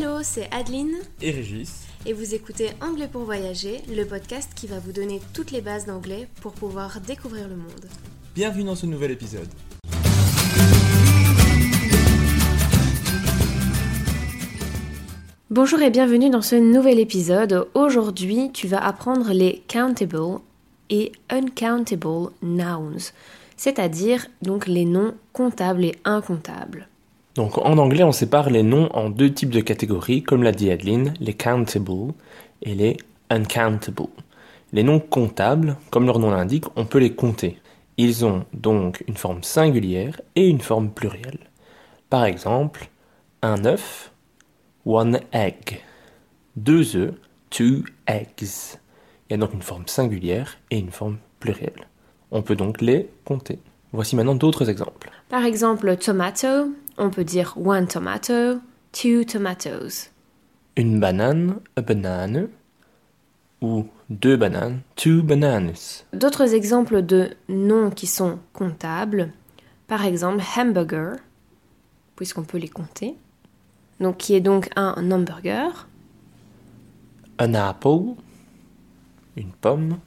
Hello, c'est Adeline et Régis. et vous écoutez Anglais pour voyager, le podcast qui va vous donner toutes les bases d'anglais pour pouvoir découvrir le monde. Bienvenue dans ce nouvel épisode. Bonjour et bienvenue dans ce nouvel épisode. Aujourd'hui, tu vas apprendre les countable et uncountable nouns, c'est-à-dire donc les noms comptables et incomptables. Donc en anglais, on sépare les noms en deux types de catégories, comme l'a dit Adeline, les countable et les uncountable. Les noms comptables, comme leur nom l'indique, on peut les compter. Ils ont donc une forme singulière et une forme plurielle. Par exemple, un œuf, one egg. Deux œufs, two eggs. Il y a donc une forme singulière et une forme plurielle. On peut donc les compter. Voici maintenant d'autres exemples. Par exemple, tomato, on peut dire one tomato, two tomatoes. Une banane, a banane. Ou deux bananes, two bananas. D'autres exemples de noms qui sont comptables, par exemple hamburger, puisqu'on peut les compter. Donc qui est donc un hamburger, Un apple. Une pomme.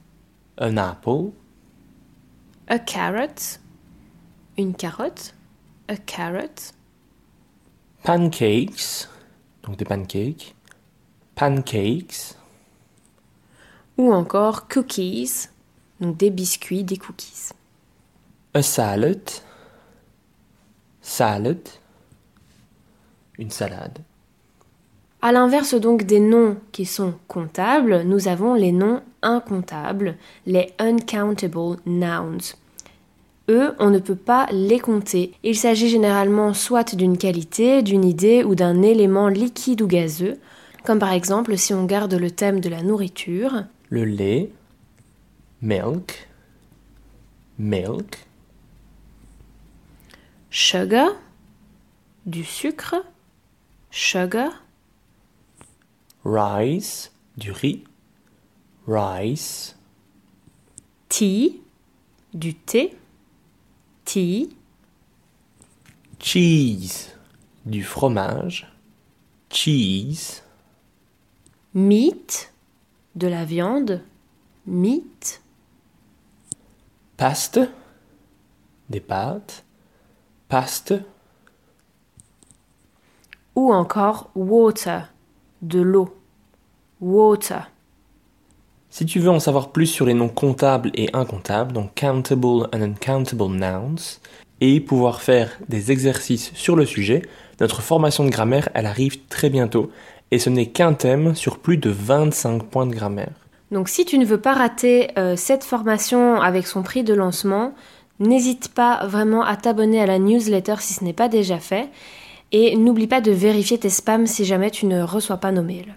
Un apple. a carrot, une carotte, a carrot, Pancakes. Donc des pancakes. Pancakes. ou encore cookies, donc des biscuits, des cookies. A salad. Salad. Une salade. À l'inverse donc des noms qui sont comptables, nous avons les noms incomptables, les uncountable nouns. Eux, on ne peut pas les compter. Il s'agit généralement soit d'une qualité, d'une idée ou d'un élément liquide ou gazeux, comme par exemple si on garde le thème de la nourriture, Le lait. Milk. Milk. sugar, du sucre, sugar, Rice. Du riz. Rice. tea, du thé, tea, Cheese. Du fromage. Cheese. meat, de la viande, meat, Paste. Des pâtes. Paste. ou encore water, de l'eau, water. Si tu veux en savoir plus sur les noms comptables et incomptables, donc countable and uncountable nouns, et pouvoir faire des exercices sur le sujet, notre formation de grammaire, elle arrive très bientôt, et ce n'est qu'un thème sur plus de 25 points de grammaire. Donc si tu ne veux pas rater euh, cette formation avec son prix de lancement, n'hésite pas vraiment à t'abonner à la newsletter si ce n'est pas déjà fait. Et n'oublie pas de vérifier tes spams si jamais tu ne reçois pas nos mails.